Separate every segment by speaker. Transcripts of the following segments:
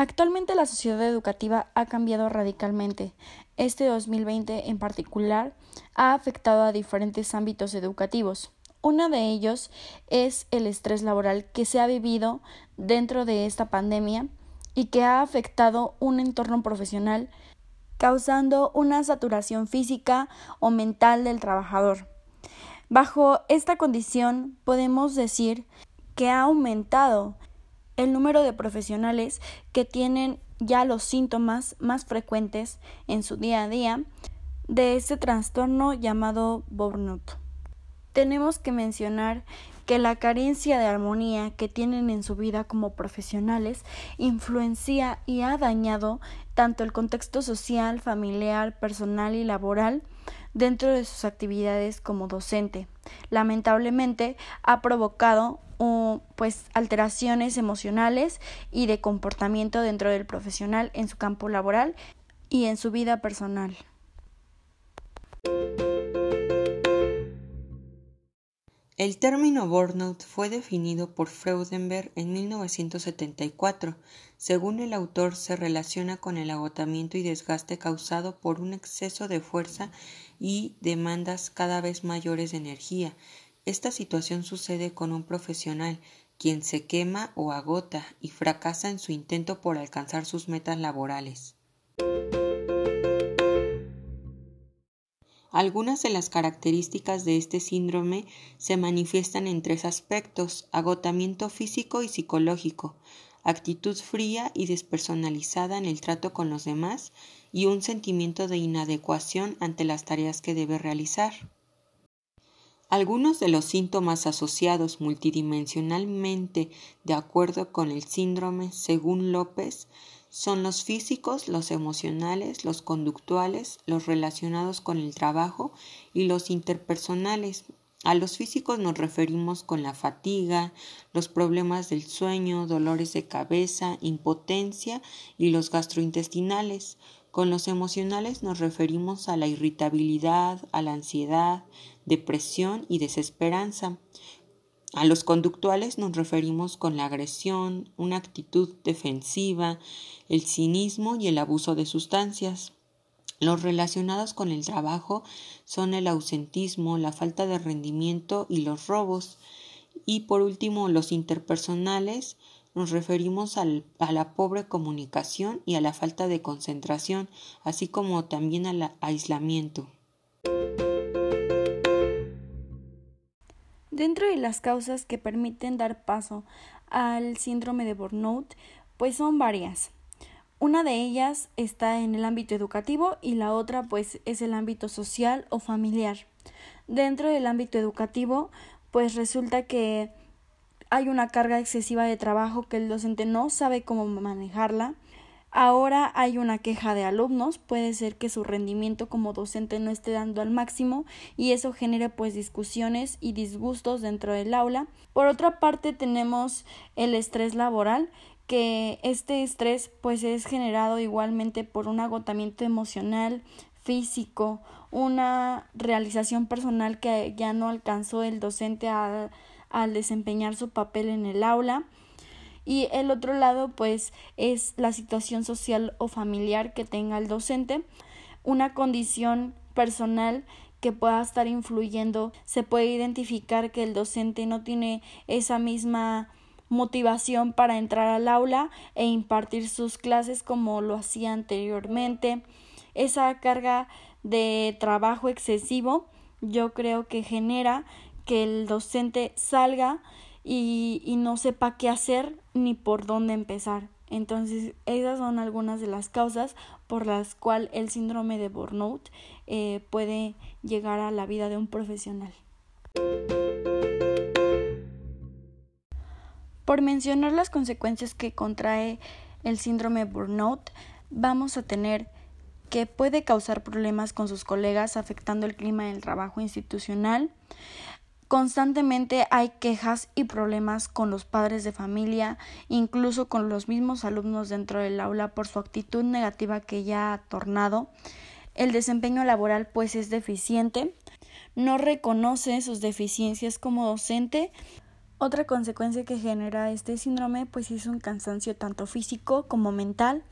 Speaker 1: Actualmente la sociedad educativa ha cambiado radicalmente. Este 2020 en particular ha afectado a diferentes ámbitos educativos. Uno de ellos es el estrés laboral que se ha vivido dentro de esta pandemia y que ha afectado un entorno profesional causando una saturación física o mental del trabajador. Bajo esta condición podemos decir que ha aumentado el número de profesionales que tienen ya los síntomas más frecuentes en su día a día de este trastorno llamado burnout. Tenemos que mencionar que la carencia de armonía que tienen en su vida como profesionales influencia y ha dañado tanto el contexto social, familiar, personal y laboral dentro de sus actividades como docente. Lamentablemente ha provocado pues alteraciones emocionales y de comportamiento dentro del profesional en su campo laboral y en su vida personal.
Speaker 2: El término burnout fue definido por Freudenberg en 1974. Según el autor, se relaciona con el agotamiento y desgaste causado por un exceso de fuerza y demandas cada vez mayores de energía, esta situación sucede con un profesional, quien se quema o agota y fracasa en su intento por alcanzar sus metas laborales. Algunas de las características de este síndrome se manifiestan en tres aspectos agotamiento físico y psicológico, actitud fría y despersonalizada en el trato con los demás y un sentimiento de inadecuación ante las tareas que debe realizar. Algunos de los síntomas asociados multidimensionalmente de acuerdo con el síndrome, según López, son los físicos, los emocionales, los conductuales, los relacionados con el trabajo y los interpersonales. A los físicos nos referimos con la fatiga, los problemas del sueño, dolores de cabeza, impotencia y los gastrointestinales. Con los emocionales nos referimos a la irritabilidad, a la ansiedad, depresión y desesperanza. A los conductuales nos referimos con la agresión, una actitud defensiva, el cinismo y el abuso de sustancias. Los relacionados con el trabajo son el ausentismo, la falta de rendimiento y los robos. Y por último, los interpersonales nos referimos a la pobre comunicación y a la falta de concentración, así como también al aislamiento.
Speaker 1: Dentro de las causas que permiten dar paso al síndrome de burnout, pues son varias. Una de ellas está en el ámbito educativo y la otra pues es el ámbito social o familiar. Dentro del ámbito educativo, pues resulta que hay una carga excesiva de trabajo que el docente no sabe cómo manejarla. Ahora hay una queja de alumnos, puede ser que su rendimiento como docente no esté dando al máximo y eso genere pues discusiones y disgustos dentro del aula. Por otra parte tenemos el estrés laboral, que este estrés pues es generado igualmente por un agotamiento emocional, físico, una realización personal que ya no alcanzó el docente a al desempeñar su papel en el aula. Y el otro lado, pues, es la situación social o familiar que tenga el docente, una condición personal que pueda estar influyendo. Se puede identificar que el docente no tiene esa misma motivación para entrar al aula e impartir sus clases como lo hacía anteriormente. Esa carga de trabajo excesivo yo creo que genera que el docente salga y, y no sepa qué hacer ni por dónde empezar. Entonces, esas son algunas de las causas por las cuales el síndrome de burnout eh, puede llegar a la vida de un profesional. Por mencionar las consecuencias que contrae el síndrome burnout, vamos a tener que puede causar problemas con sus colegas afectando el clima del trabajo institucional, Constantemente hay quejas y problemas con los padres de familia, incluso con los mismos alumnos dentro del aula por su actitud negativa que ya ha tornado. El desempeño laboral pues es deficiente, no reconoce sus deficiencias como docente, Otra consecuencia que genera este síndrome pues es un cansancio tanto físico como mental.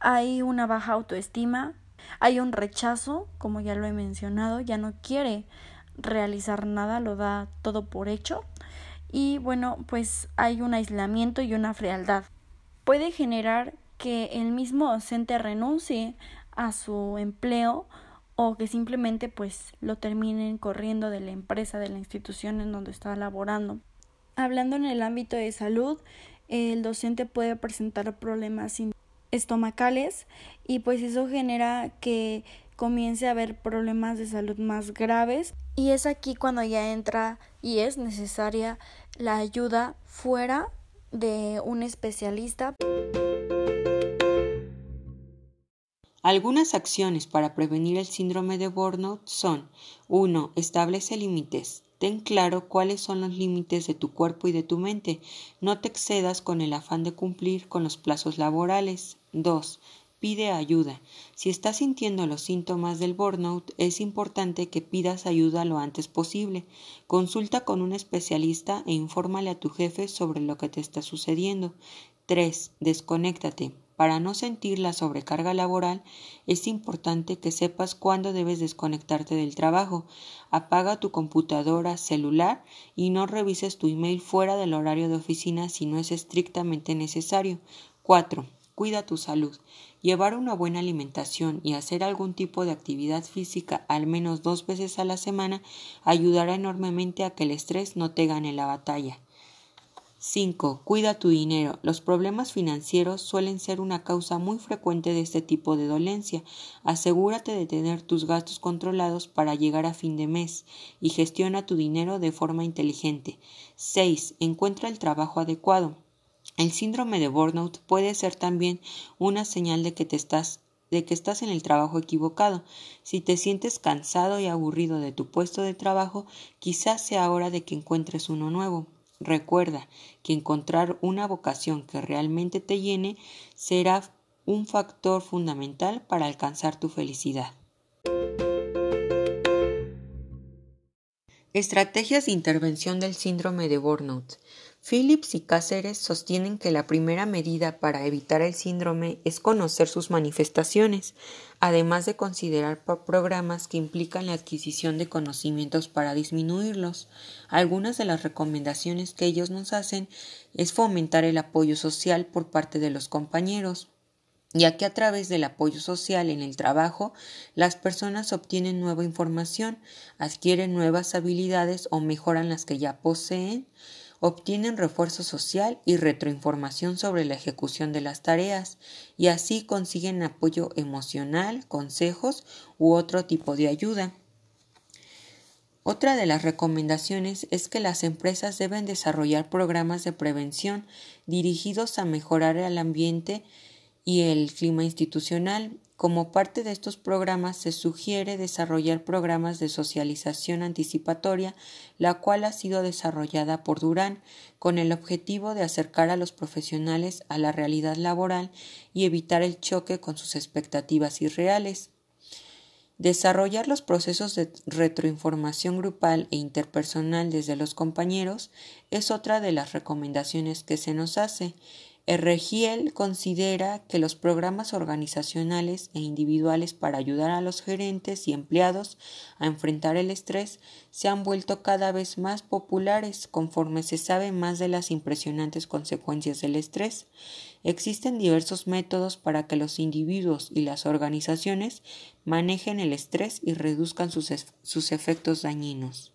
Speaker 1: Hay una baja autoestima, hay un rechazo, como ya lo he mencionado, ya no quiere realizar nada, lo da todo por hecho. Y bueno, pues hay un aislamiento y una frialdad. Puede generar que el mismo docente renuncie a su empleo o que simplemente pues lo terminen corriendo de la empresa, de la institución en donde está laborando. Hablando en el ámbito de salud, el docente puede presentar problemas estomacales y pues eso genera que comience a haber problemas de salud más graves y es aquí cuando ya entra y es necesaria la ayuda fuera de un especialista.
Speaker 2: Algunas acciones para prevenir el síndrome de burnout son 1. Establece límites. Ten claro cuáles son los límites de tu cuerpo y de tu mente. No te excedas con el afán de cumplir con los plazos laborales. 2. Pide ayuda. Si estás sintiendo los síntomas del burnout, es importante que pidas ayuda lo antes posible. Consulta con un especialista e infórmale a tu jefe sobre lo que te está sucediendo. 3. Desconéctate. Para no sentir la sobrecarga laboral, es importante que sepas cuándo debes desconectarte del trabajo. Apaga tu computadora, celular y no revises tu email fuera del horario de oficina si no es estrictamente necesario. 4. Cuida tu salud. Llevar una buena alimentación y hacer algún tipo de actividad física al menos dos veces a la semana ayudará enormemente a que el estrés no te gane la batalla. 5. Cuida tu dinero. Los problemas financieros suelen ser una causa muy frecuente de este tipo de dolencia. Asegúrate de tener tus gastos controlados para llegar a fin de mes y gestiona tu dinero de forma inteligente. 6. Encuentra el trabajo adecuado. El síndrome de burnout puede ser también una señal de que te estás de que estás en el trabajo equivocado. Si te sientes cansado y aburrido de tu puesto de trabajo, quizás sea hora de que encuentres uno nuevo. Recuerda que encontrar una vocación que realmente te llene será un factor fundamental para alcanzar tu felicidad. Estrategias de intervención del síndrome de burnout. Phillips y Cáceres sostienen que la primera medida para evitar el síndrome es conocer sus manifestaciones, además de considerar programas que implican la adquisición de conocimientos para disminuirlos. Algunas de las recomendaciones que ellos nos hacen es fomentar el apoyo social por parte de los compañeros, ya que a través del apoyo social en el trabajo las personas obtienen nueva información, adquieren nuevas habilidades o mejoran las que ya poseen, obtienen refuerzo social y retroinformación sobre la ejecución de las tareas y así consiguen apoyo emocional, consejos u otro tipo de ayuda. Otra de las recomendaciones es que las empresas deben desarrollar programas de prevención dirigidos a mejorar el ambiente y el clima institucional como parte de estos programas se sugiere desarrollar programas de socialización anticipatoria, la cual ha sido desarrollada por Durán con el objetivo de acercar a los profesionales a la realidad laboral y evitar el choque con sus expectativas irreales. Desarrollar los procesos de retroinformación grupal e interpersonal desde los compañeros es otra de las recomendaciones que se nos hace Regiel considera que los programas organizacionales e individuales para ayudar a los gerentes y empleados a enfrentar el estrés se han vuelto cada vez más populares conforme se sabe más de las impresionantes consecuencias del estrés. Existen diversos métodos para que los individuos y las organizaciones manejen el estrés y reduzcan sus, sus efectos dañinos.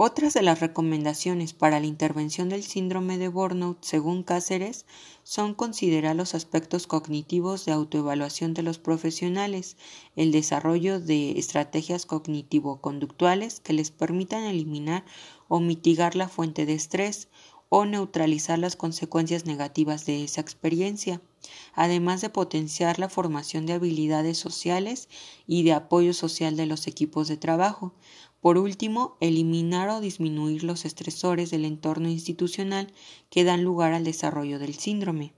Speaker 2: Otras de las recomendaciones para la intervención del síndrome de burnout, según Cáceres, son considerar los aspectos cognitivos de autoevaluación de los profesionales, el desarrollo de estrategias cognitivo-conductuales que les permitan eliminar o mitigar la fuente de estrés o neutralizar las consecuencias negativas de esa experiencia, además de potenciar la formación de habilidades sociales y de apoyo social de los equipos de trabajo, por último, eliminar o disminuir los estresores del entorno institucional que dan lugar al desarrollo del síndrome.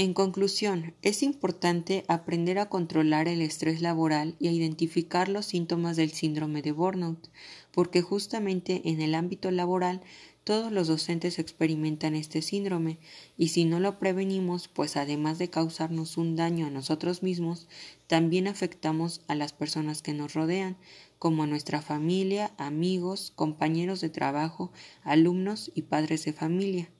Speaker 2: En conclusión, es importante aprender a controlar el estrés laboral y a identificar los síntomas del síndrome de burnout, porque justamente en el ámbito laboral todos los docentes experimentan este síndrome y si no lo prevenimos, pues además de causarnos un daño a nosotros mismos, también afectamos a las personas que nos rodean, como a nuestra familia, amigos, compañeros de trabajo, alumnos y padres de familia.